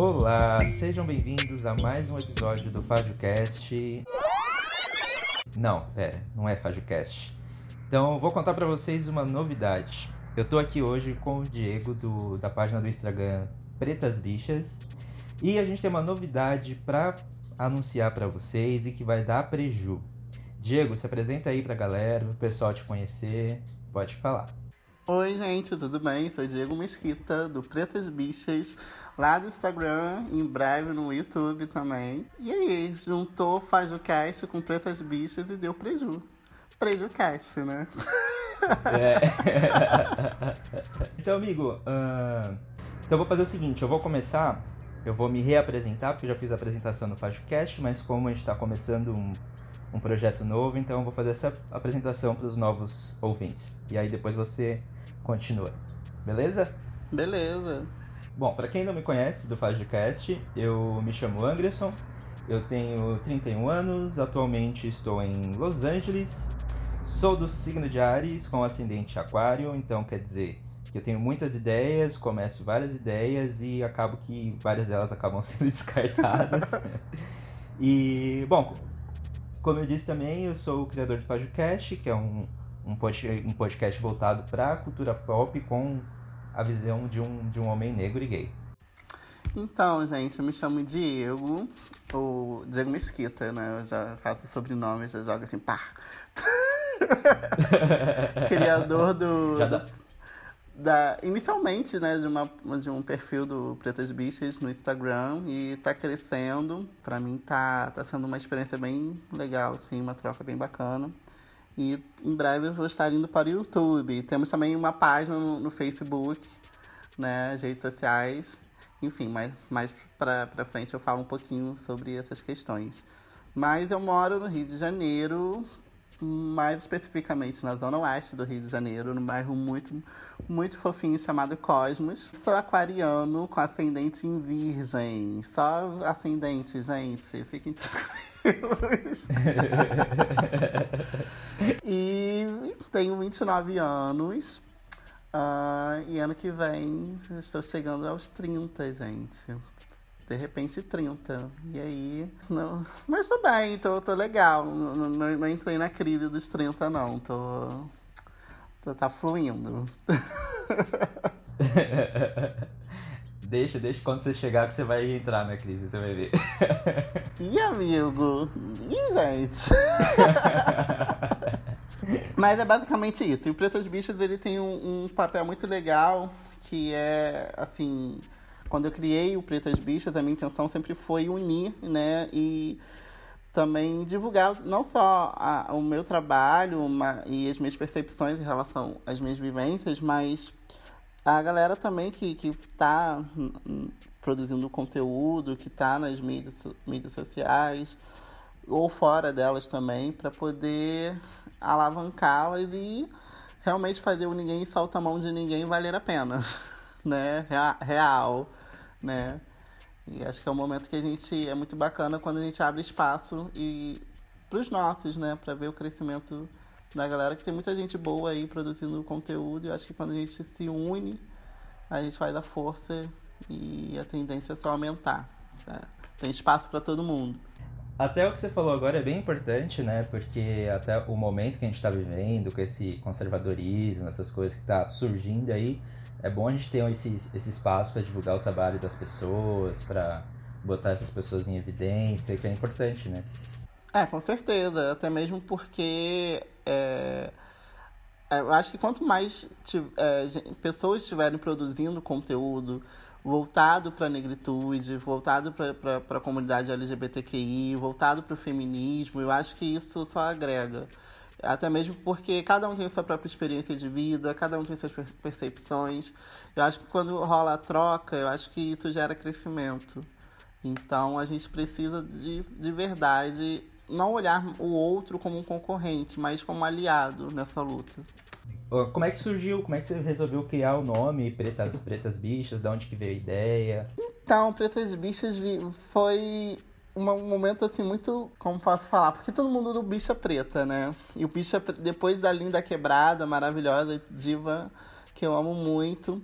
Olá, sejam bem-vindos a mais um episódio do FajoCast. Não, pera, não é FajoCast. Então, vou contar para vocês uma novidade. Eu tô aqui hoje com o Diego do, da página do Instagram Pretas Bichas e a gente tem uma novidade para anunciar para vocês e que vai dar preju. Diego, se apresenta aí pra galera, o pessoal te conhecer, pode falar. Oi, gente, tudo bem? Sou Diego Mesquita, do Pretas Bichas, lá do Instagram, em breve no YouTube também. E aí, juntou Faz o Cast com Pretas Bichas e deu preju. Preju Cast, né? É. então, amigo, uh... então vou fazer o seguinte, eu vou começar, eu vou me reapresentar, porque eu já fiz a apresentação no FajoCast, mas como a gente está começando um um projeto novo, então eu vou fazer essa apresentação para os novos ouvintes. E aí depois você continua. Beleza? Beleza. Bom, para quem não me conhece do FajoCast, eu me chamo Anderson, eu tenho 31 anos, atualmente estou em Los Angeles, sou do signo de Ares com ascendente aquário, então quer dizer que eu tenho muitas ideias, começo várias ideias e acabo que várias delas acabam sendo descartadas. e, bom, como eu disse também, eu sou o criador do FajoCast, que é um, um, um podcast voltado para a cultura pop com a visão de um, de um homem negro e gay. Então, gente, eu me chamo Diego, ou Diego Mesquita, né? Eu já faço sobrenome, já jogo assim, pá. Criador do. Dá. Da, inicialmente, né, de, uma, de um perfil do Pretas Bichas no Instagram e tá crescendo. Pra mim tá, tá sendo uma experiência bem legal, assim, uma troca bem bacana. E em breve eu vou estar indo para o YouTube. Temos também uma página no, no Facebook, né, redes sociais. Enfim, mais, mais pra frente eu falo um pouquinho sobre essas questões. Mas eu moro no Rio de Janeiro, mais especificamente na zona oeste do Rio de Janeiro, num bairro muito, muito fofinho chamado Cosmos. Sou aquariano com ascendente em virgem. Só ascendente, gente. Fiquem tranquilos. e tenho 29 anos. Uh, e ano que vem estou chegando aos 30, gente de repente 30. E aí, não. Mas tô bem, tô, tô legal. Não, não, não entrei na crise dos 30, não. Tô. tô tá fluindo. deixa, deixa quando você chegar que você vai entrar na crise, você vai ver. Ih, amigo! Ih, gente! Mas é basicamente isso. E o Pretas Bichas ele tem um, um papel muito legal que é, assim, quando eu criei o Pretas Bichas, a minha intenção sempre foi unir, né? E também divulgar não só a, o meu trabalho uma, e as minhas percepções em relação às minhas vivências, mas a galera também que está produzindo conteúdo, que está nas mídias, mídias sociais ou fora delas também, para poder alavancá-las e realmente fazer o ninguém solta a mão de ninguém valer a pena, né? Real né? E acho que é um momento que a gente é muito bacana quando a gente abre espaço e para os nossos, né, para ver o crescimento da galera que tem muita gente boa aí produzindo conteúdo. E acho que quando a gente se une, a gente faz a força e a tendência é só aumentar. Né? Tem espaço para todo mundo. Até o que você falou agora é bem importante, né? Porque até o momento que a gente está vivendo, com esse conservadorismo, essas coisas que tá surgindo aí, é bom a gente ter esse, esse espaço para divulgar o trabalho das pessoas, para botar essas pessoas em evidência, que é importante, né? É, com certeza. Até mesmo porque é, é eu acho que quanto mais é, pessoas estiverem produzindo conteúdo voltado para a negritude, voltado para a comunidade LGBTQI, voltado para o feminismo, eu acho que isso só agrega. Até mesmo porque cada um tem sua própria experiência de vida, cada um tem suas percepções. Eu acho que quando rola a troca, eu acho que isso gera crescimento. Então a gente precisa de, de verdade não olhar o outro como um concorrente, mas como um aliado nessa luta. Como é que surgiu? Como é que você resolveu criar o nome Preta, Pretas Bichas? De onde que veio a ideia? Então, Pretas Bichas foi um momento assim muito, como posso falar, porque todo mundo do Bicha Preta, né? E o Bicha depois da linda quebrada, maravilhosa diva que eu amo muito.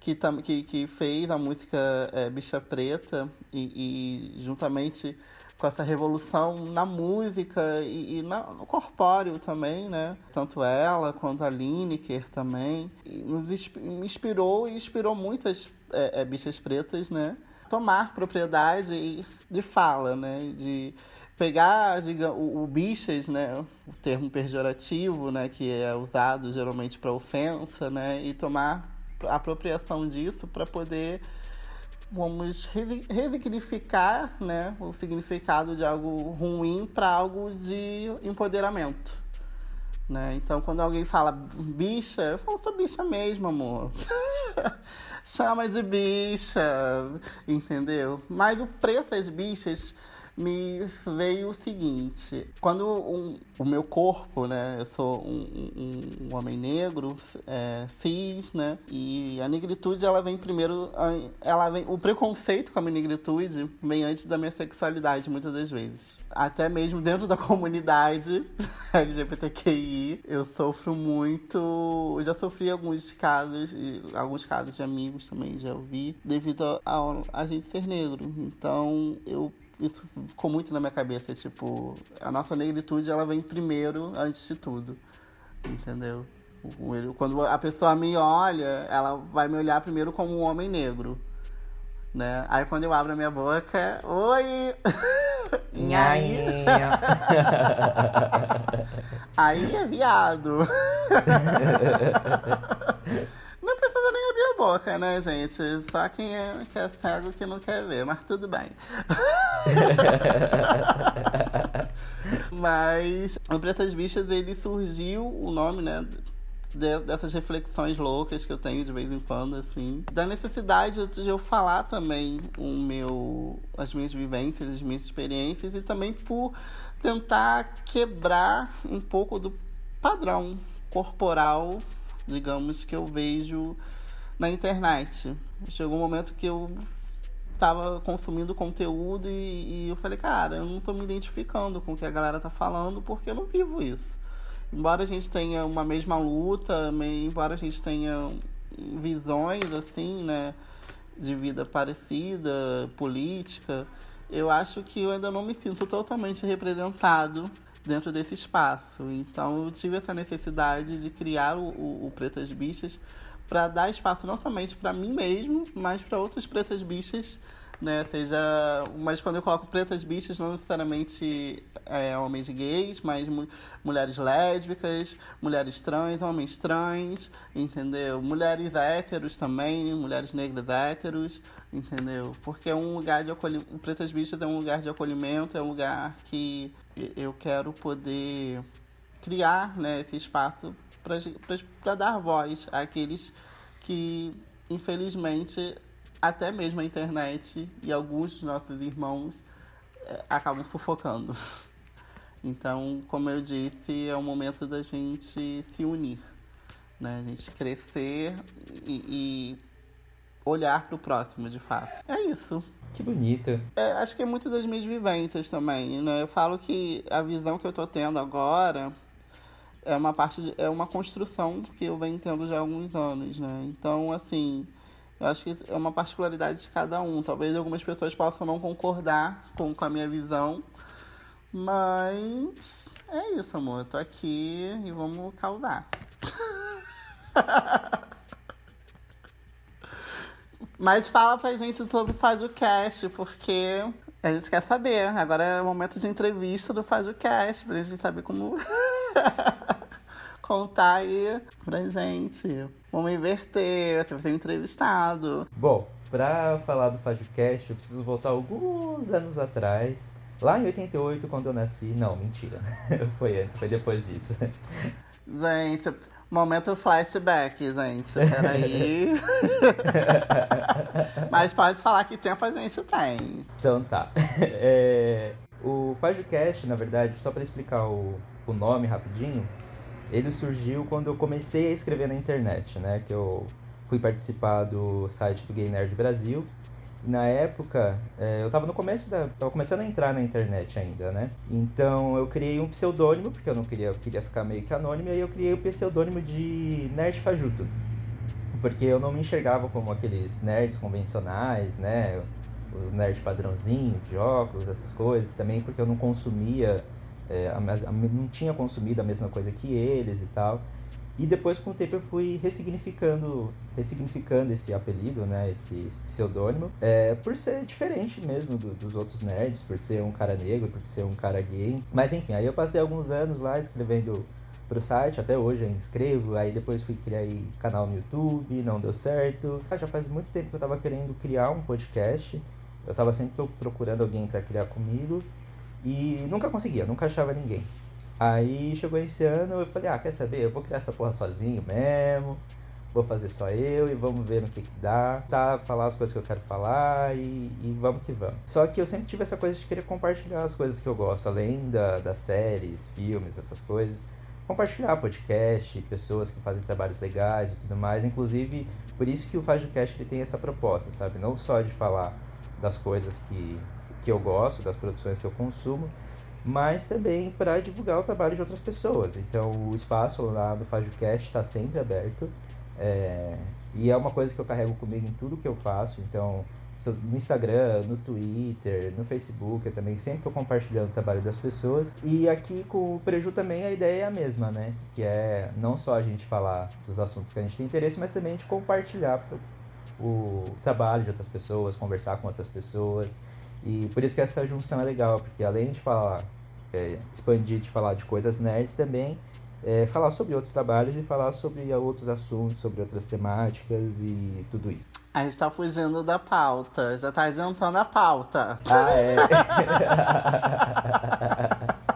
que, que, que fez a música é, Bicha Preta e, e, juntamente com essa revolução na música e, e na, no corpóreo também, né? Tanto ela quanto a Lineker também. E nos inspirou e inspirou muitas é, é, bichas pretas, né? Tomar propriedade de fala, né? De pegar diga, o, o bichas, né, o termo pejorativo, né, que é usado geralmente para ofensa, né, e tomar apropriação disso para poder vamos resignificar, né, o significado de algo ruim para algo de empoderamento. Né? Então, quando alguém fala bicha, eu falo, sou bicha mesmo, amor. Chama de bicha, entendeu? Mas o pretas bichas me veio o seguinte: quando um, o meu corpo, né? Eu sou um, um, um homem negro, é, cis, né? E a negritude, ela vem primeiro. Ela vem, o preconceito com a negritude vem antes da minha sexualidade, muitas das vezes. Até mesmo dentro da comunidade LGBTQI, eu sofro muito. Eu já sofri alguns casos, alguns casos de amigos também já ouvi, devido a, a, a gente ser negro. Então, eu isso ficou muito na minha cabeça, tipo, a nossa negritude ela vem primeiro antes de tudo. Entendeu? Quando a pessoa me olha, ela vai me olhar primeiro como um homem negro. Né? Aí quando eu abro a minha boca, oi! e aí? aí é viado. Não precisa nem abrir a boca, né, gente? Só quem é, que é cego que não quer ver, mas tudo bem. mas o Pretas Bichas, ele surgiu, o nome, né? dessas reflexões loucas que eu tenho de vez em quando, assim. Da necessidade de eu falar também o meu, as minhas vivências, as minhas experiências e também por tentar quebrar um pouco do padrão corporal digamos, que eu vejo na internet. Chegou um momento que eu estava consumindo conteúdo e, e, eu falei, cara, eu não estou me identificando com o que a galera tá falando porque eu não vivo isso. Embora a gente tenha uma mesma luta, embora a gente tenha visões assim, né, de vida parecida, política, eu acho que eu ainda não me sinto totalmente representado dentro desse espaço. Então eu tive essa necessidade de criar o, o, o Pretas Bichas para dar espaço não somente para mim mesmo, mas para outras pretas bichas, né? Seja, mas quando eu coloco pretas bichas, não necessariamente é, homens gays, mas mu mulheres lésbicas, mulheres trans, homens trans, entendeu? Mulheres héteros também, mulheres negras héteros, entendeu? Porque é um lugar de acolhimento. Pretas Bichas é um lugar de acolhimento, é um lugar que eu quero poder criar né, esse espaço para dar voz àqueles que, infelizmente, até mesmo a internet e alguns dos nossos irmãos é, acabam sufocando. Então, como eu disse, é o momento da gente se unir, né? A gente crescer e, e olhar para o próximo, de fato. É isso. Que bonito. É, acho que é muito das minhas vivências também, né? Eu falo que a visão que eu tô tendo agora é uma parte de, é uma construção que eu venho tendo já há alguns anos, né? Então, assim, eu acho que é uma particularidade de cada um. Talvez algumas pessoas possam não concordar com, com a minha visão, mas é isso, amor. Eu tô aqui e vamos causar. Mas fala pra gente sobre Faz o Cast, porque a gente quer saber. Agora é o momento de entrevista do Faz o Cast, pra gente saber como contar aí pra gente. Vamos inverter, você vai ser entrevistado. Bom, pra falar do Faz o Cast, eu preciso voltar alguns anos atrás. Lá em 88, quando eu nasci. Não, mentira. foi foi depois disso. Gente, Momento flashback, gente. Peraí. Mas pode falar que tempo a gente tem. Então tá. É, o FajoCast, na verdade, só para explicar o, o nome rapidinho, ele surgiu quando eu comecei a escrever na internet, né? Que eu fui participar do site do Gay Nerd Brasil na época, é, eu estava no começo da. tava começando a entrar na internet ainda, né? Então eu criei um pseudônimo, porque eu não queria, eu queria ficar meio que anônimo, e aí eu criei o pseudônimo de Nerd Fajuto. porque eu não me enxergava como aqueles nerds convencionais, né? O nerd padrãozinho, de óculos, essas coisas. Também porque eu não consumia, é, a, a, não tinha consumido a mesma coisa que eles e tal. E depois, com o tempo, eu fui ressignificando, ressignificando esse apelido, né? Esse pseudônimo. É, por ser diferente mesmo do, dos outros nerds, por ser um cara negro, por ser um cara gay. Mas enfim, aí eu passei alguns anos lá escrevendo pro site, até hoje ainda escrevo, aí depois fui criar canal no YouTube, não deu certo. Já faz muito tempo que eu tava querendo criar um podcast, eu tava sempre procurando alguém para criar comigo e nunca conseguia, nunca achava ninguém. Aí chegou esse ano, eu falei, ah, quer saber, eu vou criar essa porra sozinho mesmo, vou fazer só eu e vamos ver no que que dá, tá, falar as coisas que eu quero falar e, e vamos que vamos. Só que eu sempre tive essa coisa de querer compartilhar as coisas que eu gosto, além da, das séries, filmes, essas coisas compartilhar podcast, pessoas que fazem trabalhos legais e tudo mais. Inclusive, por isso que o FajoCast ele tem essa proposta, sabe? Não só de falar das coisas que, que eu gosto, das produções que eu consumo, mas também para divulgar o trabalho de outras pessoas. Então, o espaço lá do FajoCast está sempre aberto. É, e é uma coisa que eu carrego comigo em tudo que eu faço. Então, no Instagram, no Twitter, no Facebook, eu também sempre estou compartilhando o trabalho das pessoas. E aqui com o Preju também a ideia é a mesma, né? Que é não só a gente falar dos assuntos que a gente tem interesse, mas também de compartilhar o trabalho de outras pessoas, conversar com outras pessoas. E por isso que essa junção é legal, porque além de falar, é, expandir de falar de coisas nerds também, é, falar sobre outros trabalhos e falar sobre outros assuntos, sobre outras temáticas e tudo isso. A gente tá fugindo da pauta, já tá adiantando a pauta. Ah, é?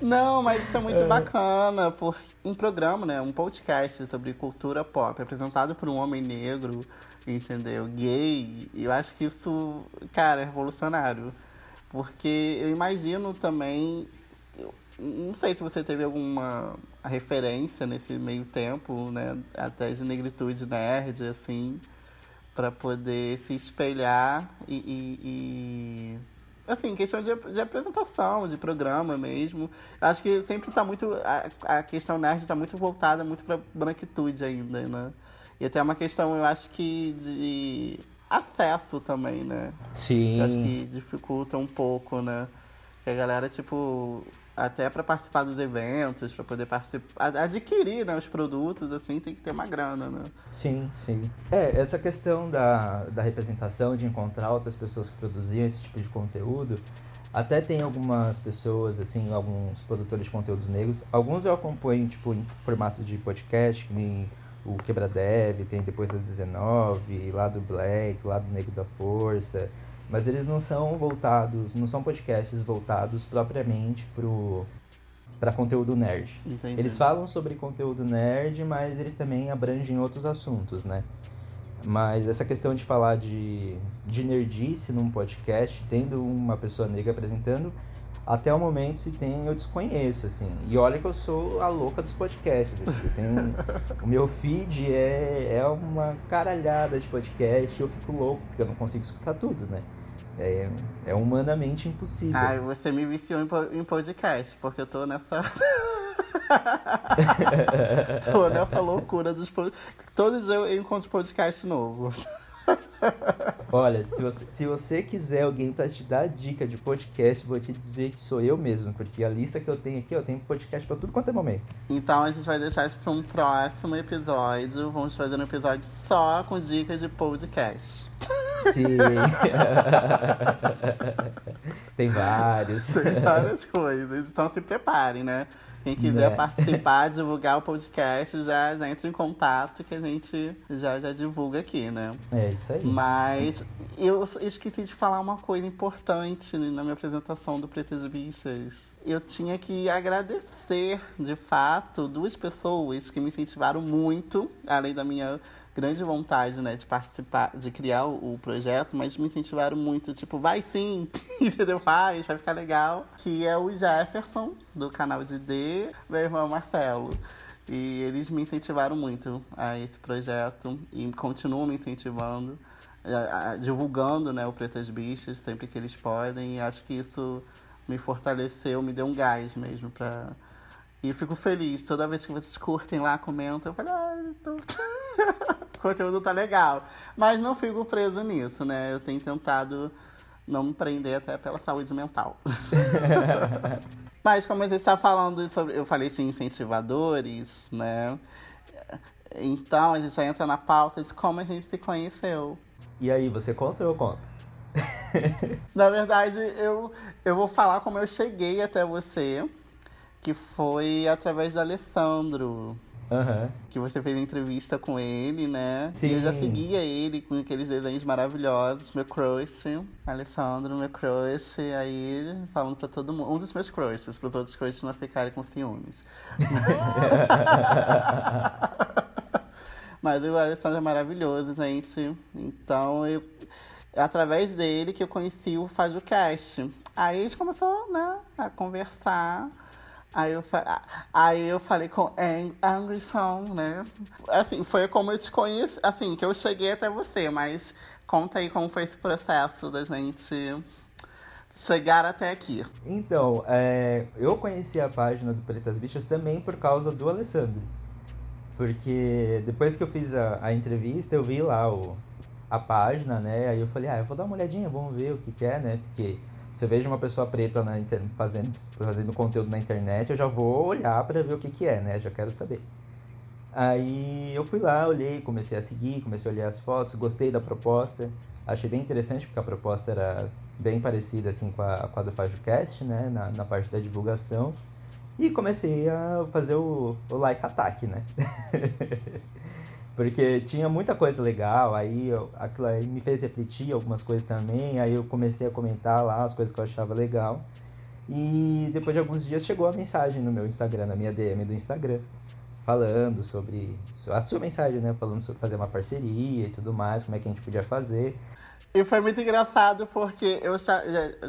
Não, mas isso é muito é. bacana, por um programa, né, um podcast sobre cultura pop, apresentado por um homem negro, entendeu? Gay, eu acho que isso, cara, é revolucionário. Porque eu imagino também não sei se você teve alguma referência nesse meio tempo, né? Até de negritude nerd, assim, para poder se espelhar e, e, e, assim, questão de, de apresentação, de programa mesmo. Acho que sempre está muito. A, a questão nerd está muito voltada muito para branquitude ainda, né? E até uma questão, eu acho que de acesso também, né? Sim. Eu acho que dificulta um pouco, né? Que a galera, tipo, até para participar dos eventos, para poder participar, adquirir né, os produtos, assim, tem que ter uma grana, né? Sim, sim. É, essa questão da, da representação, de encontrar outras pessoas que produziam esse tipo de conteúdo, até tem algumas pessoas, assim, alguns produtores de conteúdos negros, alguns eu acompanho, tipo, em formato de podcast, que nem o Quebra Dev, tem depois da 19, lá do Black, lá do Negro da Força, mas eles não são voltados, não são podcasts voltados propriamente pro para conteúdo nerd. Entendi. Eles falam sobre conteúdo nerd, mas eles também abrangem outros assuntos, né? Mas essa questão de falar de, de nerdice num podcast, tendo uma pessoa negra apresentando, até o momento se tem, eu desconheço, assim. E olha que eu sou a louca dos podcasts. Assim. Tenho, o meu feed é, é uma caralhada de podcast e eu fico louco, porque eu não consigo escutar tudo, né? É, é humanamente impossível. Ai, você me viciou em, podcast, porque eu tô nessa. tô nessa loucura dos podcasts. Todos eu encontro podcast novo. Olha, se você, se você quiser alguém para te dar dica de podcast, vou te dizer que sou eu mesmo, porque a lista que eu tenho aqui, eu tenho podcast para tudo quanto é momento. Então a gente vai deixar isso para um próximo episódio. Vamos fazer um episódio só com dicas de podcast. Sim. Tem vários. Tem várias coisas. Então se preparem, né? Quem quiser né? participar, divulgar o podcast, já, já entra em contato que a gente já, já divulga aqui, né? É isso aí. Mas eu esqueci de falar uma coisa importante na minha apresentação do Pretas Bichas. Eu tinha que agradecer, de fato, duas pessoas que me incentivaram muito, além da minha grande vontade, né, de participar, de criar o, projeto, mas me incentivaram muito, tipo, vai sim, entendeu? Faz, vai ficar legal. Que é o Jefferson, do canal de D, meu irmão Marcelo. E eles me incentivaram muito a esse projeto e continuam me incentivando, divulgando né, o Pretas Bichas sempre que eles podem. E acho que isso me fortaleceu, me deu um gás mesmo para e eu fico feliz. Toda vez que vocês curtem lá, comentam, eu falo, ah, tô... conteúdo tá legal. Mas não fico preso nisso, né? Eu tenho tentado não me prender até pela saúde mental. Mas como a gente está falando sobre, eu falei de incentivadores, né? Então a gente já entra na pauta de como a gente se conheceu. E aí, você conta ou eu conto? Na verdade, eu, eu vou falar como eu cheguei até você, que foi através do Alessandro. Aham. Que você fez entrevista com ele, né? Sim. E eu já seguia ele com aqueles desenhos maravilhosos, meu crush, Alessandro, meu crush, aí falando pra todo mundo, um dos meus crushes, para os outros crushes não ficarem com ciúmes. Mas o Alessandro é maravilhoso, gente. Então, eu, através dele que eu conheci o Faz o Cast. Aí a gente começou, né, a conversar. Aí eu, aí eu falei com Anderson, né? Assim, foi como eu te conheci, assim, que eu cheguei até você, mas conta aí como foi esse processo da gente chegar até aqui. Então, é, eu conheci a página do Pretas Bichas também por causa do Alessandro. Porque depois que eu fiz a, a entrevista, eu vi lá o, a página, né? Aí eu falei, ah, eu vou dar uma olhadinha, vamos ver o que, que é, né? Porque se eu vejo uma pessoa preta na inter- fazendo, fazendo conteúdo na internet, eu já vou olhar pra ver o que, que é, né? Já quero saber. Aí eu fui lá, olhei, comecei a seguir, comecei a olhar as fotos, gostei da proposta. Achei bem interessante porque a proposta era bem parecida assim com a, com a do FajoCast, né? Na, na parte da divulgação. E comecei a fazer o, o like ataque, né? Porque tinha muita coisa legal, aí eu- aquilo aí me fez refletir algumas coisas também, aí eu comecei a comentar lá as coisas que eu achava legal. E depois de alguns dias chegou a mensagem no meu Instagram, na minha DM do Instagram, falando sobre a sua mensagem, né? Falando sobre fazer uma parceria e tudo mais, como é que a gente podia fazer. E foi muito engraçado porque eu já,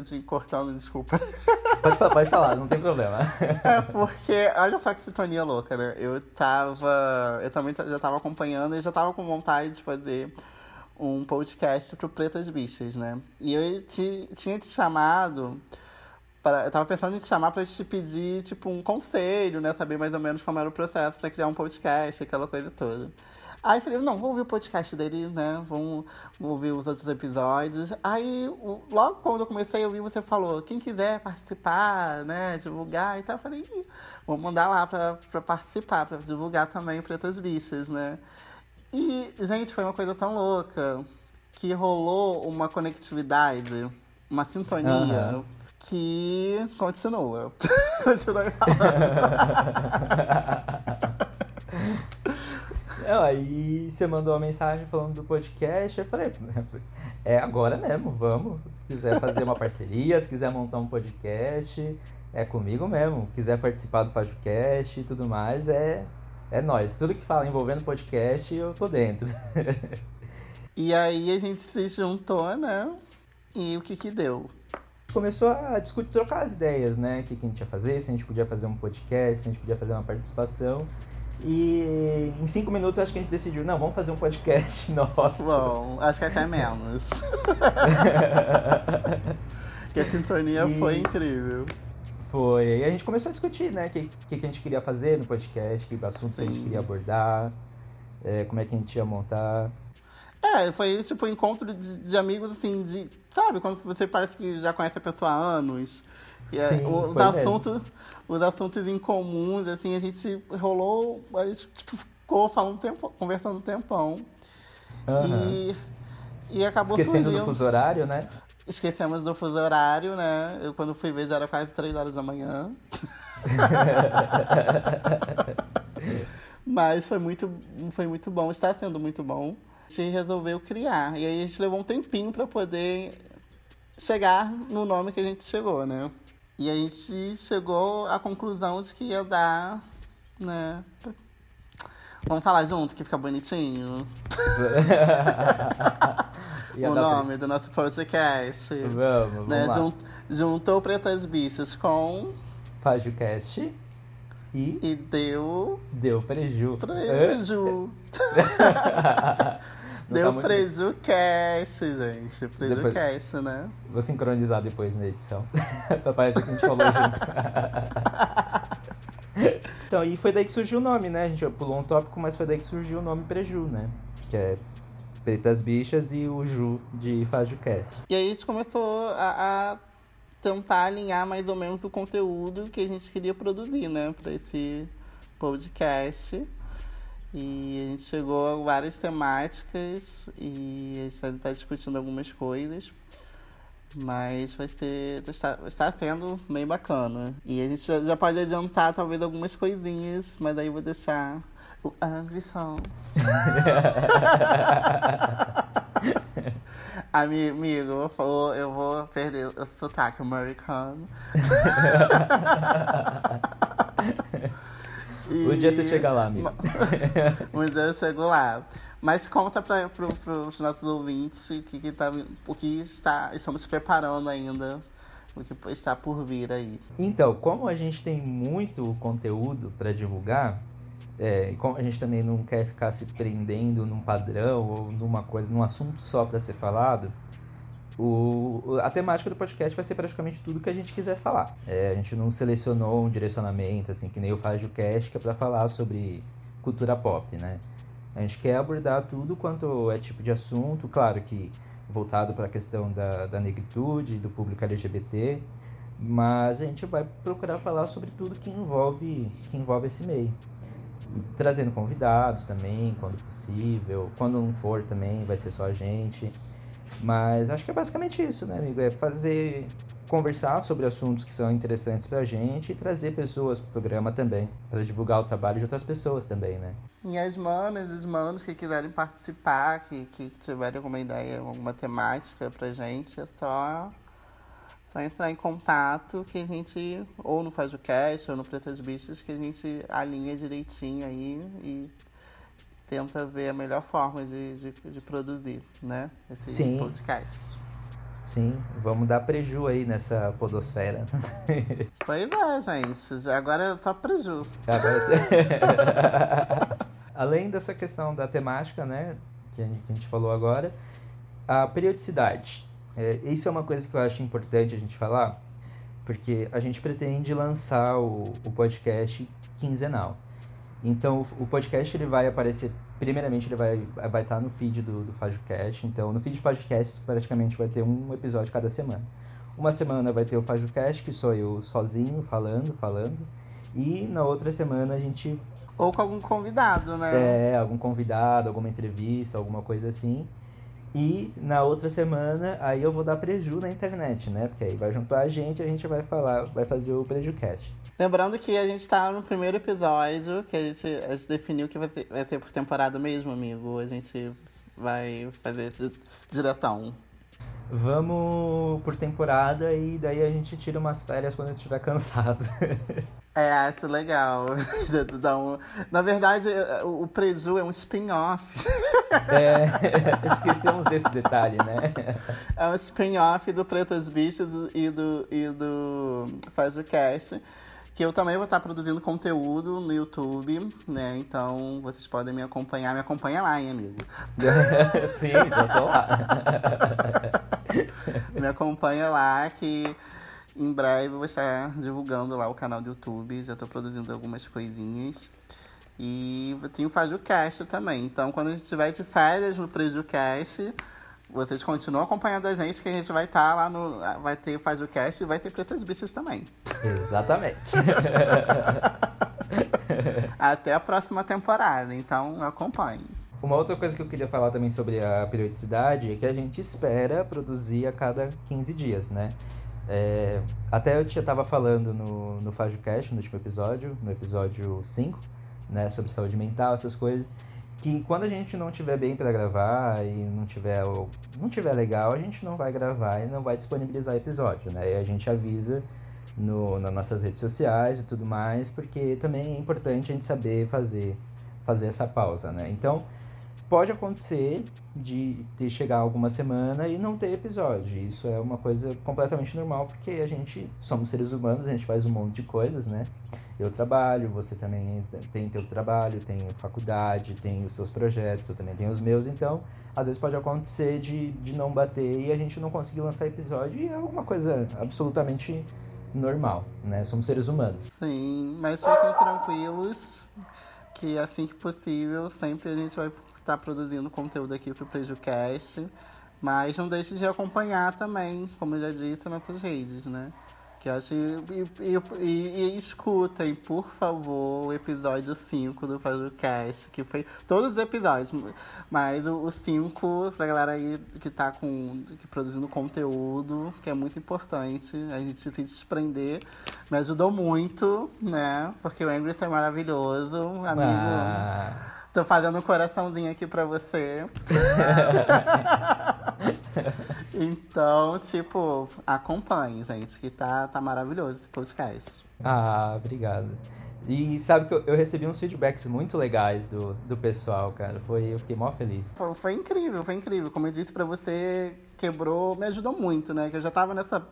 de cortando, desculpa. Pode falar, pode falar, não tem problema. É porque, olha só que sintonia louca, né? Eu tava. Eu também já tava acompanhando e já tava com vontade de fazer um podcast pro Pretas Bichas, né? E eu te, tinha te chamado. Pra, eu tava pensando em te chamar pra te pedir, tipo, um conselho, né? Saber mais ou menos como era o processo pra criar um podcast, aquela coisa toda. Aí falei, não, vou ouvir o podcast dele, né? Vamos ouvir os outros episódios. Aí, logo quando eu comecei a ouvir, você falou, quem quiser participar, né? Divulgar e tal. Eu falei, vou mandar lá pra, pra participar, pra divulgar também Pretas Bichas, né? E, gente, foi uma coisa tão louca que rolou uma conectividade, uma sintonia. Aham. Que continua. continua falando. Não, aí você mandou uma mensagem falando do podcast, eu falei, é agora mesmo, vamos. Se quiser fazer uma parceria, se quiser montar um podcast, é comigo mesmo. Se quiser participar do podcast e tudo mais, é, é nós. Tudo que fala envolvendo podcast, eu tô dentro. E aí a gente se juntou, né? E o que que deu? Começou a discutir, trocar as ideias, né? O que, que a gente ia fazer, se a gente podia fazer um podcast, se a gente podia fazer uma participação. E em cinco minutos acho que a gente decidiu, não, vamos fazer um podcast nosso. Bom, acho que até menos. que a sintonia E- foi incrível. Foi. E a gente começou a discutir, né? O que, que, que a gente queria fazer no podcast, que assuntos que a gente Sim. queria abordar, é, como é que a gente ia montar. É, foi tipo um encontro de, de amigos, assim, de. Sabe, quando você parece que já conhece a pessoa há anos. E é, Sim, os assuntos, os assuntos em comuns, assim, a gente rolou, a gente tipo, ficou falando tempo, conversando um tempão. Aham. E, e acabou Esquecendo surgindo. do fuso horário, né? Esquecemos do fuso horário, né? Eu quando fui ver já era quase 3 horas da manhã. Mas foi muito, foi muito bom, está sendo muito bom. A gente resolveu criar. E aí a gente levou um tempinho para poder chegar no nome que a gente chegou, né? E a gente chegou à conclusão de que ia dar, né? Vamos falar junto que fica bonitinho. O nome do nosso podcast. pra- Vamos, vamos né? lá. Jun- juntou Pretas Bichas com Faz o cast e e deu deu preju. preju. Deu tá muito- preju cast, gente. Preju Depois- cast, né? Vou sincronizar depois na edição. pra parecer que a gente falou junto. Então, e foi daí que surgiu o nome, né? A gente pulou um tópico, mas foi daí que surgiu o nome Preju, né? Que é Pretas Bichas e o Ju de FajoCast. E aí a gente começou a, a, tentar alinhar mais ou menos o conteúdo que a gente queria produzir, né? Pra esse podcast. E a gente chegou a várias temáticas e a gente está discutindo algumas coisas. Mas vai ser. Está, está sendo bem bacana. E a gente já, já pode adiantar talvez algumas coisinhas, mas daí eu vou deixar o Anderson. Amigo, eu vou, eu vou perder o sotaque americano. e... Um dia você chega lá, amigo. um dia eu chego lá. Mas conta para pro, os nossos ouvintes o que, que tá, o que está, estamos preparando ainda, o que está por vir aí. Então, como a gente tem muito conteúdo para divulgar, é, como a gente também não quer ficar se prendendo num padrão ou numa coisa, num assunto só para ser falado, o, a temática do podcast vai ser praticamente tudo que a gente quiser falar. É, a gente não selecionou um direcionamento, assim, que nem o Faz o Cast, que é para falar sobre cultura pop, né? A gente quer abordar tudo quanto é tipo de assunto, claro que voltado para a questão da, da negritude, do público LGBT, mas a gente vai procurar falar sobre tudo que envolve, que envolve esse meio. Trazendo convidados também, quando possível. Quando não for também, vai ser só a gente. Mas acho que é basicamente isso, né, amigo? É fazer conversar sobre assuntos que são interessantes pra gente e trazer pessoas pro programa também, para divulgar o trabalho de outras pessoas também, né? E as manas, os manos que quiserem participar, que, que tiverem alguma ideia, alguma temática pra gente, é só, só entrar em contato que a gente, ou no Faz o Cast, ou no Pretas Bichas, que a gente alinha direitinho aí e tenta ver a melhor forma de, de, de produzir, né? Esse Sim. podcast. Sim, vamos dar preju aí nessa podosfera. Pois é, gente. Agora é só preju. Além dessa questão da temática, né, que a gente falou agora, a periodicidade. É, isso é uma coisa que eu acho importante a gente falar, porque a gente pretende lançar o, o podcast quinzenal. Então, o, podcast ele vai aparecer primeiramente ele vai vai estar no feed do, do FajoCast. Então, no feed do FajoCast praticamente vai ter um episódio cada semana. Uma semana vai ter o FajoCast, que sou eu sozinho, falando, falando. E na outra semana a gente... Ou com algum convidado, né? É, algum convidado, alguma entrevista, alguma coisa assim. E na outra semana, aí eu vou dar preju na internet, né? Porque aí vai juntar a gente e a gente vai falar, vai fazer o PrejuCast. Lembrando que a gente tá no primeiro episódio, que a gente, a gente definiu que vai ser, vai ser por temporada mesmo, amigo. A gente vai fazer diretão. Vamos por temporada e daí a gente tira umas férias quando a gente estiver cansado. É, acho legal. Na verdade, o Preju é um spin-off. É, esquecemos desse detalhe, né? É um spin-off do Pretas Bichas e do, e do Faz o Cast que eu também vou estar produzindo conteúdo no YouTube, né? Então vocês podem me acompanhar. Me acompanha lá, hein, amigo? Sim, então tô lá. me acompanha lá que em breve eu vou estar divulgando lá o canal do YouTube. Já estou produzindo algumas coisinhas. E tem o Faz o Cast também. Então, quando a gente estiver de férias no PrejuCast, vocês continuam acompanhando a gente, que a gente vai estar tá lá no. Vai ter Faz o Cast e vai ter Pretas Bichas também. Exatamente. Até a próxima temporada, então acompanhe. Uma outra coisa que eu queria falar também sobre a periodicidade é que a gente espera produzir a cada 15 dias, né? É, até eu estava falando no, no FajoCast, no último episódio, no episódio 5, né, sobre saúde mental, essas coisas que quando a gente não tiver bem para gravar e não tiver não tiver legal, a gente não vai gravar e não vai disponibilizar episódio, né? E a gente avisa no, nas nossas redes sociais e tudo mais, porque também é importante a gente saber fazer fazer essa pausa, né? Então, pode acontecer de, de chegar alguma semana e não ter episódio. Isso é uma coisa completamente normal, porque a gente somos seres humanos, a gente faz um monte de coisas, né? Eu trabalho, você também tem teu trabalho, tem faculdade, tem os seus projetos, eu também tenho os meus, então às vezes pode acontecer de, de não bater e a gente não conseguir lançar episódio e é alguma coisa absolutamente normal, né? Somos seres humanos. Sim, mas fiquem tranquilos que assim que possível, sempre a gente vai estar tá produzindo conteúdo aqui pro PrejuCast. Mas não deixe de acompanhar também, como eu já disse, nossas redes, né? Acho. E, e, e, e, escutem, por favor, o episódio 5 do podcast, que foi. Todos os episódios, mas o 5, pra galera aí que tá com. Que produzindo conteúdo, que é muito importante a gente se desprender. Me ajudou muito, né? Porque o Angry é maravilhoso, amigo. Ah. Tô fazendo um coraçãozinho aqui pra você. então, tipo, acompanhe, gente, que tá, tá maravilhoso esse podcast. Ah, obrigado. E sabe que eu, eu, recebi uns feedbacks muito legais do, do pessoal, cara. Foi, eu fiquei mó feliz. Foi, foi incrível, foi incrível. Como eu disse para você, quebrou, me ajudou muito, né? Que eu já tava nessa,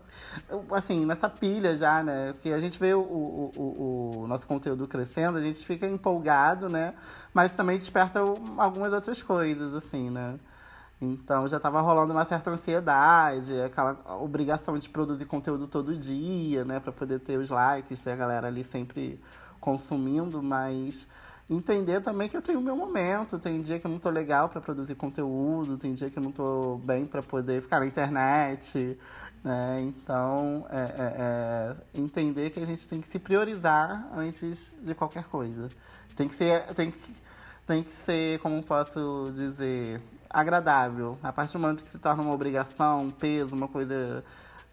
assim, nessa pilha já, né? Que a gente vê o, o, o, o nosso conteúdo crescendo, a gente fica empolgado, né? Mas também desperta algumas outras coisas, assim, né? Então já estava rolando uma certa ansiedade, aquela obrigação de produzir conteúdo todo dia, né, para poder ter os likes, ter a galera ali sempre consumindo, mas entender também que eu tenho o meu momento. Tem dia que eu não tô legal para produzir conteúdo, tem dia que eu não tô bem para poder ficar na internet. Né? Então, é, é, é, entender que a gente tem que se priorizar antes de qualquer coisa. Tem que ser, tem que, tem que ser como posso dizer, agradável. A partir do momento que se torna uma obrigação, um peso, uma coisa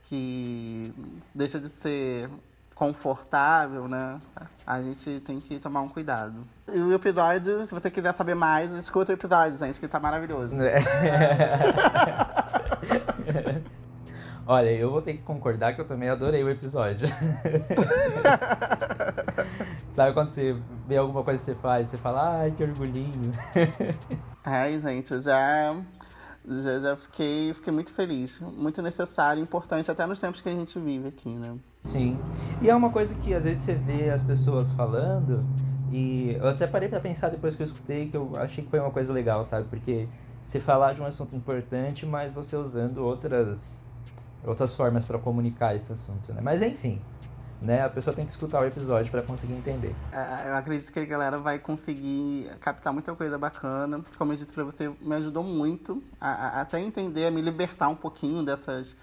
que deixa de ser confortável, né? A gente tem que tomar um cuidado. E o episódio, se você quiser saber mais, escuta o episódio, gente, que tá maravilhoso. Olha, eu vou ter que concordar que eu também adorei o episódio. Sabe quando você vê alguma coisa que você faz, você fala, ai, que orgulhinho. Ai, gente, eu já, já, já fiquei, fiquei muito feliz. Muito necessário, importante, até nos tempos que a gente vive aqui, né? Sim. E é uma coisa que às vezes você vê as pessoas falando, e eu até parei para pensar depois que eu escutei, que eu achei que foi uma coisa legal, sabe? Porque você falar de um assunto importante, mas você usando outras outras formas para comunicar esse assunto, né? Mas enfim, né? A pessoa tem que escutar o episódio para conseguir entender. É, eu acredito que a galera vai conseguir captar muita coisa bacana. Como eu disse para você, me ajudou muito a, a, até entender, a me libertar um pouquinho dessas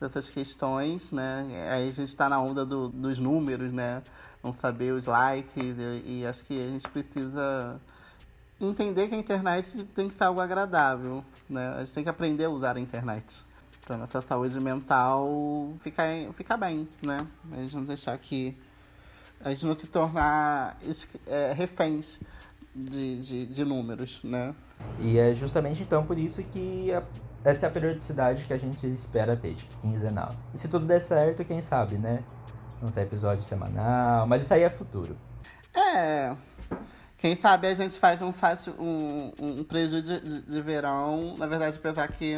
dessas questões, né? Aí a gente está na onda do, dos números, né? Não saber os likes e, e acho que a gente precisa entender que a internet tem que ser algo agradável, né? A gente tem que aprender a usar a internet para nossa saúde mental ficar, ficar bem, né? A gente não deixar que. A gente não se tornar é, reféns de, de, de, números, né? E é justamente então por isso que a, essa é a periodicidade que a gente espera ter, de quinzenal. E se tudo der certo, quem sabe, né? Não sei, episódio semanal, mas isso aí é futuro. É. Quem sabe a gente faz um fácil um, um prejuízo de, de verão. Na verdade, apesar que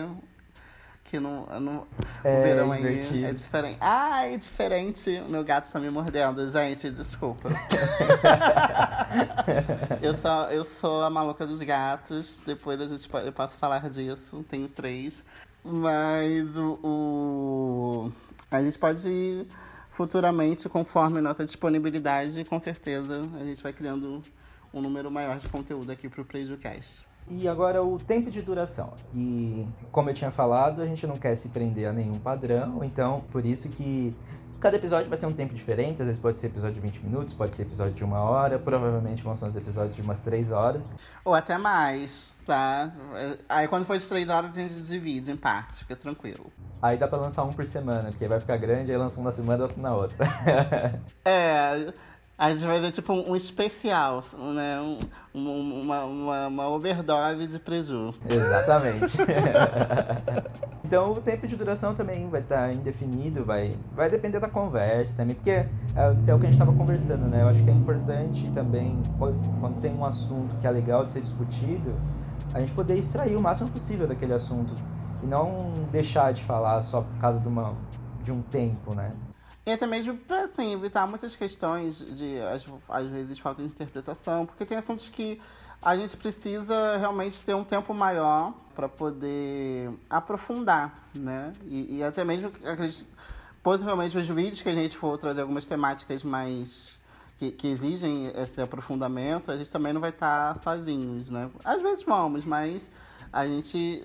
que no, no, é, verão aí é diferente. Ah, é diferente. O meu gato está me mordendo, gente, desculpa. eu, sou, eu sou a maluca dos gatos. Depois a gente, eu posso falar disso. Tenho três. Mas o, o a gente pode futuramente, conforme nossa disponibilidade, com certeza a gente vai criando um número maior de conteúdo aqui para o PlayJucast. E agora o tempo de duração. E como eu tinha falado, a gente não quer se prender a nenhum padrão, então por isso que cada episódio vai ter um tempo diferente, às vezes pode ser episódio de 20 minutos, pode ser episódio de uma hora, provavelmente vão ser os episódios de umas 3 horas. Ou até mais, tá? Aí quando for de 3 horas a gente divide em partes, fica tranquilo. Aí dá pra lançar um por semana, porque vai ficar grande, aí lança um na semana e outro na outra. é, a gente vai ver tipo um especial, né? Um, uma, uma, uma overdose de preju. Exatamente. então o tempo de duração também vai estar tá indefinido, vai, vai depender da conversa também, porque é, é o que a gente estava conversando, né? Eu acho que é importante também, quando tem um assunto que é legal de ser discutido, a gente poder extrair o máximo possível daquele assunto e não deixar de falar só por causa de, uma, de um tempo, né? E até mesmo para assim, evitar muitas questões de, às, às vezes, falta de interpretação, porque tem assuntos que a gente precisa realmente ter um tempo maior para poder aprofundar, né? E, e, até mesmo, acredito, possivelmente os vídeos que a gente for trazer algumas temáticas mais que, que exigem esse aprofundamento, a gente também não vai estar tá sozinhos, né? Às vezes vamos, mas a gente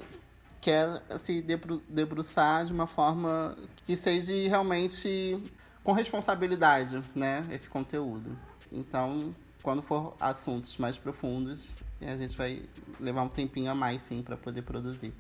quer se debru debruçar de uma forma que seja realmente com responsabilidade, né, esse conteúdo. Então, quando for assuntos mais profundos, a gente vai levar um tempinho a mais, sim, para poder produzir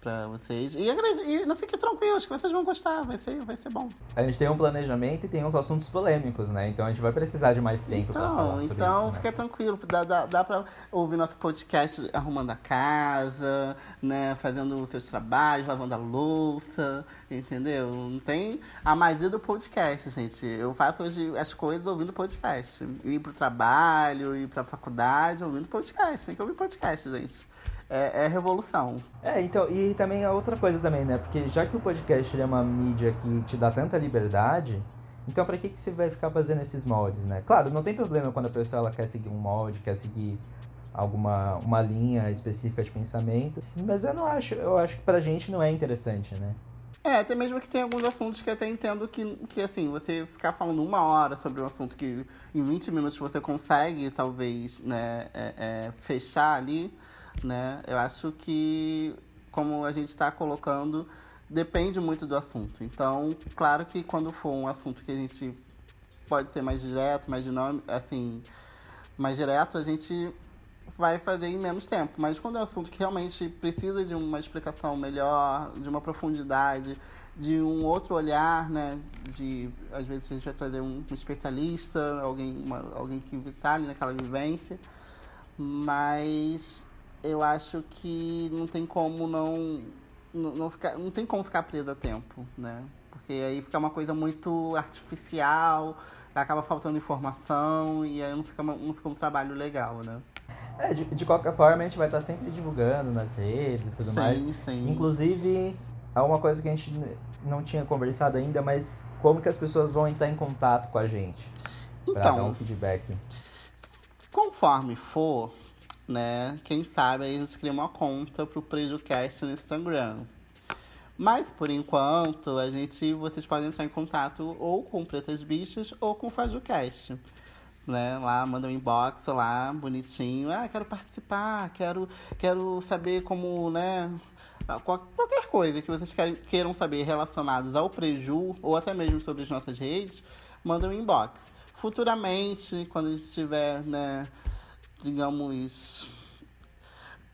para vocês. E, e não fique tranquilos que vocês vão gostar, vai ser, vai ser bom. A gente tem um planejamento e tem uns assuntos polêmicos, né? Então a gente vai precisar de mais tempo então, para falar sobre então, isso. Então, fica tranquilo, dá, dá, dá para ouvir nosso podcast arrumando a casa, né? Fazendo os seus trabalhos, lavando a louça, entendeu? Não tem a magia do podcast, gente. Eu faço hoje as coisas ouvindo podcast. Ir pro trabalho, ir pra faculdade ouvindo podcast. Tem que ouvir podcast, gente é, é revolução. É, então, e também a outra coisa também, né? Porque já que o podcast é uma mídia que te dá tanta liberdade, então para que, que você vai ficar fazendo esses moldes, né? Claro, não tem problema quando a pessoa ela quer seguir um molde, quer seguir alguma uma linha específica de pensamento, mas eu não acho, eu acho que pra gente não é interessante, né? É, até mesmo que tem alguns assuntos que eu até entendo que, que assim, você ficar falando uma hora sobre um assunto que em 20 minutos você consegue, talvez, né, é, é, fechar ali, né? Eu acho que, como a gente está colocando, depende muito do assunto. Então, claro que quando for um assunto que a gente pode ser mais direto, mais dinâmico, assim, mais direto, a gente vai fazer em menos tempo. Mas quando é um assunto que realmente precisa de uma explicação melhor, de uma profundidade, de um outro olhar, né? De às vezes a gente vai trazer um, um especialista, alguém, uma, alguém que está ali naquela vivência, mas eu acho que não tem como não, não, não, ficar, não tem como ficar preso a tempo, né? Porque aí fica uma coisa muito artificial, acaba faltando informação e aí não fica, não fica um trabalho legal, né? É, de, de qualquer forma a gente vai estar sempre divulgando nas redes e tudo sim, mais. Sim. Inclusive, há uma coisa que a gente não tinha conversado ainda, mas como que as pessoas vão entrar em contato com a gente? Então, dar um feedback. Conforme for, né? Quem sabe aí eles criam uma conta pro PrejuCast no Instagram. Mas por enquanto, a gente, vocês podem entrar em contato ou com Pretas Bichas ou com o FajuCast. Né? Lá, manda um inbox lá, bonitinho. Ah, quero participar, quero, quero saber como, né? Qualquer coisa que vocês queiram saber relacionados ao Preju ou até mesmo sobre as nossas redes, manda um inbox. Futuramente, quando a gente estiver, né? Digamos,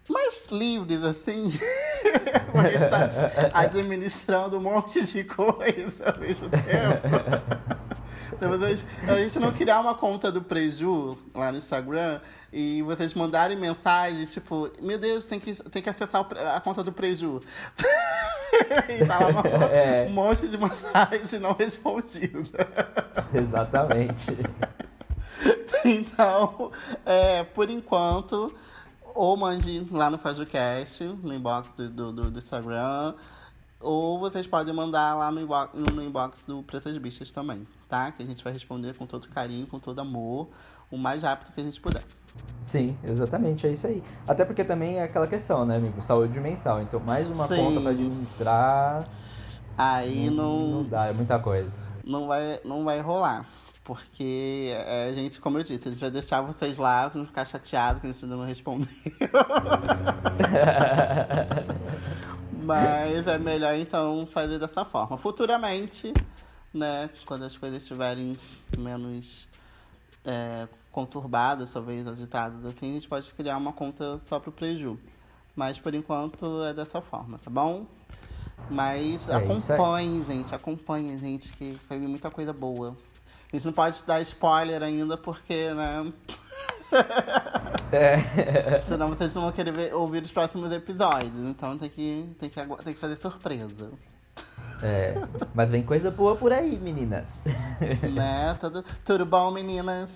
mais livres, assim, porque está administrando um monte de coisa ao mesmo tempo. a gente não criar uma conta do Preju lá no Instagram e vocês mandarem mensagem tipo, meu Deus, tem que, tem que acessar a conta do Preju. e tá lá uma, é. um monte de mensagem não respondida. Exatamente. Então, é, por enquanto, ou mande lá no FajoCast, no inbox do, do, do, Instagram, ou vocês podem mandar lá no inbox, no inbox do Pretas Bichas também, tá? Que a gente vai responder com todo carinho, com todo amor, o mais rápido que a gente puder. Sim, exatamente, é isso aí. Até porque também é aquela questão, né, amigo? Saúde mental. Então, mais uma Sim. conta para administrar. Aí não, não. Não dá, é muita coisa. Não vai, não vai rolar. Porque a gente, como eu disse, a gente vai deixar vocês lá, vocês não ficar chateados que a gente ainda não respondeu. Mas é melhor então fazer dessa forma. Futuramente, né, quando as coisas estiverem menos é, conturbadas, talvez agitadas assim, a gente pode criar uma conta só pro Preju. Mas por enquanto é dessa forma, tá bom? Mas é acompanhe, gente, acompanhe, gente, que vir muita coisa boa. A gente não pode dar spoiler ainda porque, né? É. Senão vocês não vão querer ver, ouvir os próximos episódios. Então tem que, tem que, tem que fazer surpresa. É, mas vem coisa boa por aí, meninas. Né? Tudo, tudo bom, meninas?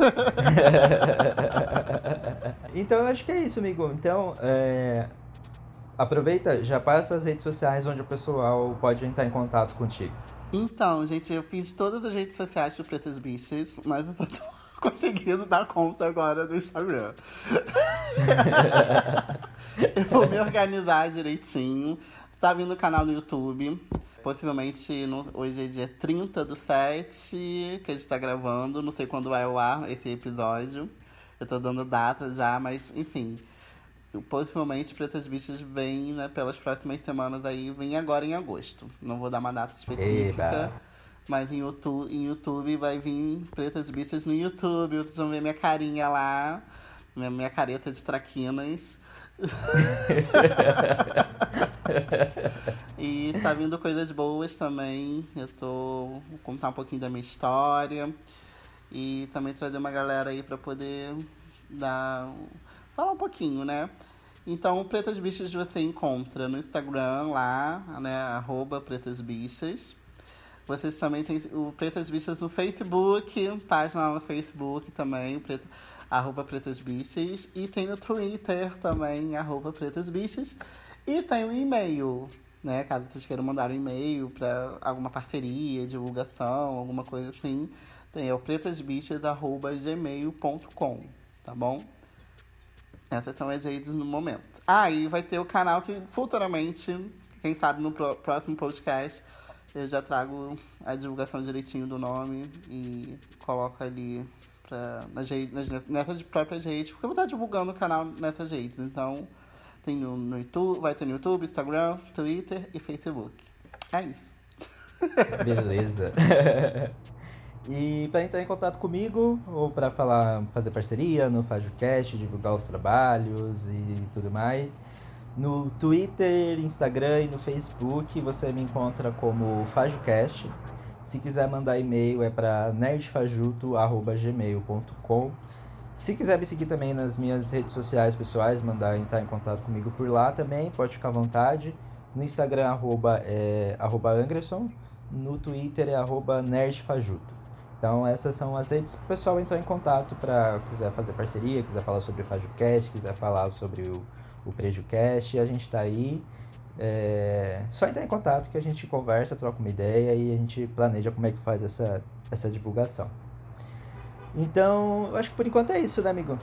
então eu acho que é isso, amigo. Então, é, aproveita, já passa as redes sociais onde o pessoal pode entrar em contato contigo. Então, gente, eu fiz todas as redes sociais do Pretas Bichas, mas eu tô conseguindo dar conta agora do Instagram. eu vou me organizar direitinho. Tá vindo o canal no YouTube. possivelmente no, hoje é dia 30 do 7 que a gente tá gravando. Não sei quando vai ao ar esse episódio. Eu tô dando data já, mas enfim. Possivelmente Pretas Bichas vem né, pelas próximas semanas aí, vem agora em agosto. Não vou dar uma data específica. Eba. Mas em YouTube, em YouTube vai vir Pretas Bichas no YouTube. Vocês vão ver minha carinha lá, minha, minha careta de traquinas. e tá vindo coisas boas também. Eu tô vou contar um pouquinho da minha história e também trazer uma galera aí para poder dar falar um pouquinho, né? Então, Pretas Bichas você encontra no Instagram lá, né? Arroba Pretas Bichas. Vocês também têm o Pretas Bichas no Facebook, página lá no Facebook também, arroba Pretas Bichas. E tem no Twitter também, arroba Pretas Bichas. E tem o um e-mail, né? Caso vocês queiram mandar um e-mail para alguma parceria, divulgação, alguma coisa assim. Tem é o pretasbichas.gmail.com, tá bom? Essas são as redes no momento. Ah, e vai ter o canal que futuramente, quem sabe no próximo podcast, eu já trago a divulgação direitinho do nome e coloco ali pra, nas, nas, nessas próprias redes, porque eu vou estar divulgando o canal nessas redes. Então, tem no, no YouTube, vai ter no YouTube, Instagram, Twitter e Facebook. É isso. Beleza. E para entrar em contato comigo ou para falar, fazer parceria no FajoCast, divulgar os trabalhos e tudo mais, no Twitter, Instagram e no Facebook você me encontra como FajoCast. Se quiser mandar e-mail é para nerdfajuto@gmail.com. Se quiser me seguir também nas minhas redes sociais pessoais, mandar entrar em contato comigo por lá também, pode ficar à vontade. No Instagram, arroba, é, arroba. No Twitter é arroba nerdfajuto. Então essas são as redes que o pessoal entrar em contato para quiser fazer parceria, quiser falar sobre o FajoCast, quiser falar sobre o, o PrejuCast, a gente está aí. É, só entrar em contato que a gente conversa, troca uma ideia e a gente planeja como é que faz essa, essa divulgação. Então, eu acho que por enquanto é isso, né, amigo?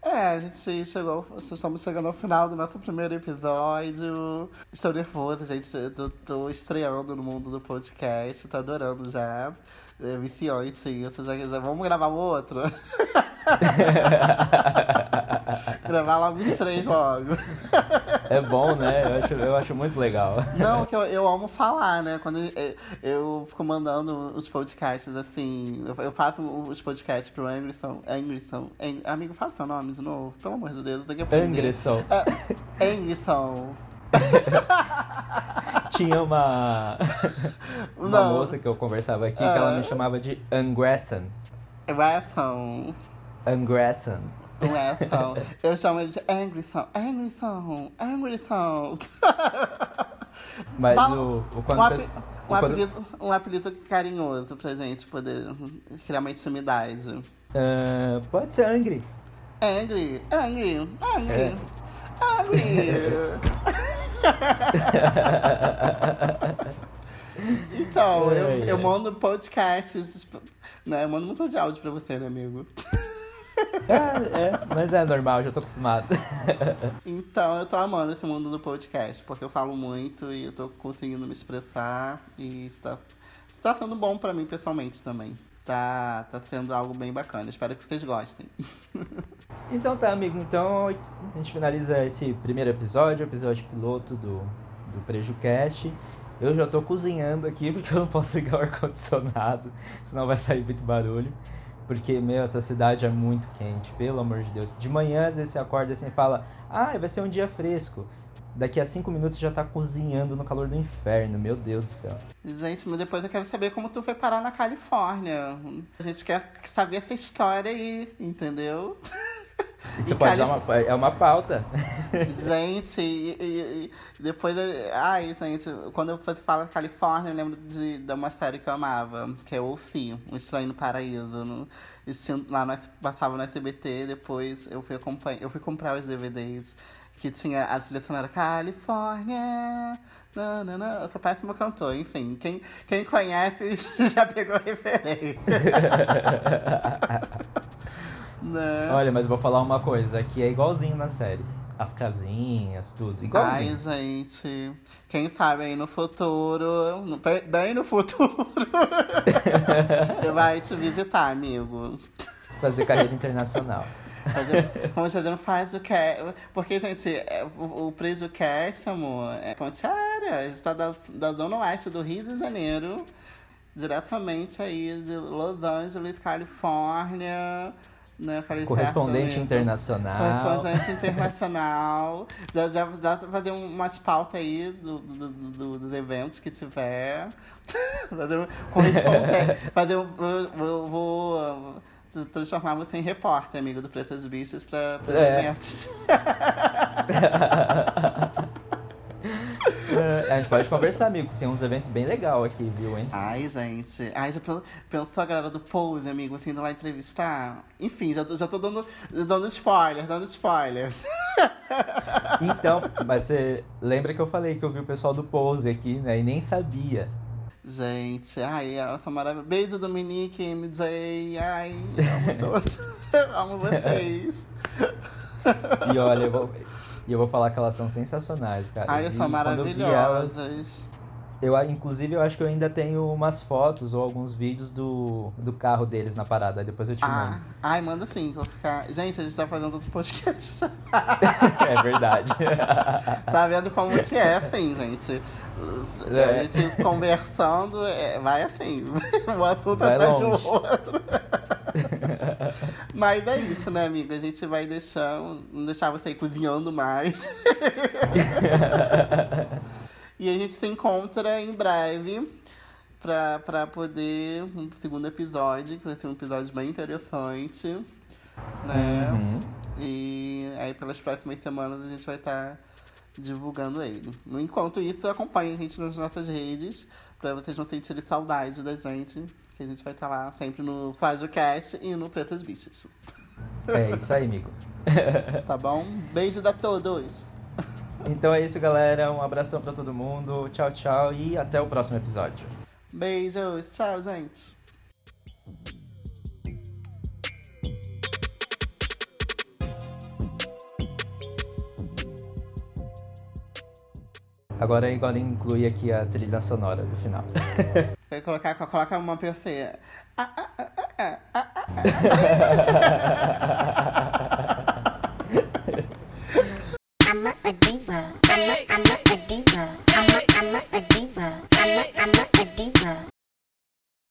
É, a gente chegou, estamos chegando ao final do nosso primeiro episódio. Estou nervosa, gente. Tô estreando no mundo do podcast, tô adorando já. É viciante isso. Já, já vamos gravar um outro? gravar logo os três logo. É bom, né? Eu acho, eu acho muito legal. Não, que eu, eu amo falar, né? Quando eu, eu fico mandando os podcasts assim. Eu, eu faço os podcasts pro Anderson. Anderson. Amigo, fala seu nome de novo. Pelo amor de Deus, daqui a pouco. Anderson. É, Anderson. Tinha uma, uma moça que eu conversava aqui que ela me ah. chamava de Angresson. Angresson. Angresson. Eu chamo ele de Angrisson. Angrisson. Angrisson. Mas Fala, o, o quando... Um, api, um, quando... apelido, um apelido carinhoso pra gente poder criar uma intimidade. Uh, pode ser Angry. Angry. Angry. Angry. É. Angry. então, eu, eu mando podcasts, né? Eu mando muito de áudio pra você, né, amigo? É, é, mas é normal, já tô acostumado. então, eu tô amando esse mundo do podcast, porque eu falo muito e eu tô conseguindo me expressar e tá, tá sendo bom pra mim pessoalmente também tá, tá sendo algo bem bacana. Espero que vocês gostem. então tá, amigo. Então a gente finaliza esse primeiro episódio, episódio piloto do, do PrejuCast. Eu já tô cozinhando aqui porque eu não posso ligar o ar-condicionado, senão vai sair muito barulho. Porque, meu, essa cidade é muito quente, pelo amor de Deus. De manhã, às vezes você acorda assim e fala, ah, vai ser um dia fresco daqui a cinco minutos já tá cozinhando no calor do inferno. Meu Deus do céu. Gente, mas depois eu quero saber como tu foi parar na Califórnia. A gente quer saber essa história aí, entendeu? Isso pode Calif... dar uma, é uma pauta. Gente, e, e, e depois. Ai, gente, quando eu falo Califórnia, eu lembro de, de uma série que eu amava, que é O Sim, Um Estranho no Paraíso. No, lá no, passava no SBT, depois eu fui, acompanhar, eu fui comprar os DVDs que tinha a trilha sonora Califórnia. Não, não, não. Eu sou péssima cantor, enfim. Quem, quem conhece já pegou referência. Né? Olha, mas vou falar uma coisa, aqui é igualzinho nas séries. As casinhas, tudo, igualzinho. Ai, gente. Quem sabe aí no futuro, bem no futuro, eu vai te visitar, amigo. Fazer carreira internacional. Fazer, como você não faz o que Porque, gente, é, o, o Preso Cast, amor, é ponte aérea. Está da, da zona oeste do Rio de Janeiro, diretamente aí de Los Angeles, Califórnia. Né, falei certo, Correspondente amigo? internacional. Correspondente internacional. Já, já, já fazer umas pautas aí do, do- do- do- dos eventos que tiver. fazer um, correspondente. fazer um, vou uh, transformar você em repórter, amigo do Pretas Bichas, para os É. eventos. É, a gente pode conversar, amigo. Tem uns eventos bem legal aqui, viu, hein? Ai, gente. Ai, já pen- pensou a galera do Pose, amigo, assim, indo lá entrevistar? Enfim, já tô, já tô dando, dando spoiler, dando spoiler. Então, mas você lembra que eu falei que eu vi o pessoal do Pose aqui, né? E nem sabia. Gente, ai, elas são maravilhosas. Beijo, Dominique, MJ. Ai, amo todos. amo vocês. E olha, eu vou, e eu vou falar que elas são sensacionais, cara. Ai, elas são vi elas, maravilhosas. Eu, inclusive, eu acho que eu ainda tenho umas fotos ou alguns vídeos do, do carro deles na parada. Depois eu te Ah, mando. ai, manda sim, vou ficar. Gente, a gente tá fazendo outro podcast. É verdade. tá vendo como que é assim, gente? É. A gente conversando, é, vai assim. Um assunto Vai atrás longe. do outro. Mas é isso, né, amigo? A gente vai deixar, não deixar você ir cozinhando mais. E a gente se encontra em breve pra, pra poder um segundo episódio, que vai ser um episódio bem interessante. Né? Uhum. E aí pelas próximas semanas a gente vai estar divulgando ele. No enquanto isso, acompanhe a gente nas nossas redes, pra vocês não sentirem saudade da gente. Que a gente vai estar lá sempre no Faz o Cast e no Pretas Bichas. É isso aí, amigo. Tá bom? Beijo a todos! Então é isso, galera. Um abração pra todo mundo. Tchau, tchau. E até o próximo episódio. Beijos! Tchau, gente! Agora agora inclui aqui a trilha sonora do final. Vai colocar, coloca uma perfeita. Ah, ah, ah, ah, ah, ah, ah. deeper.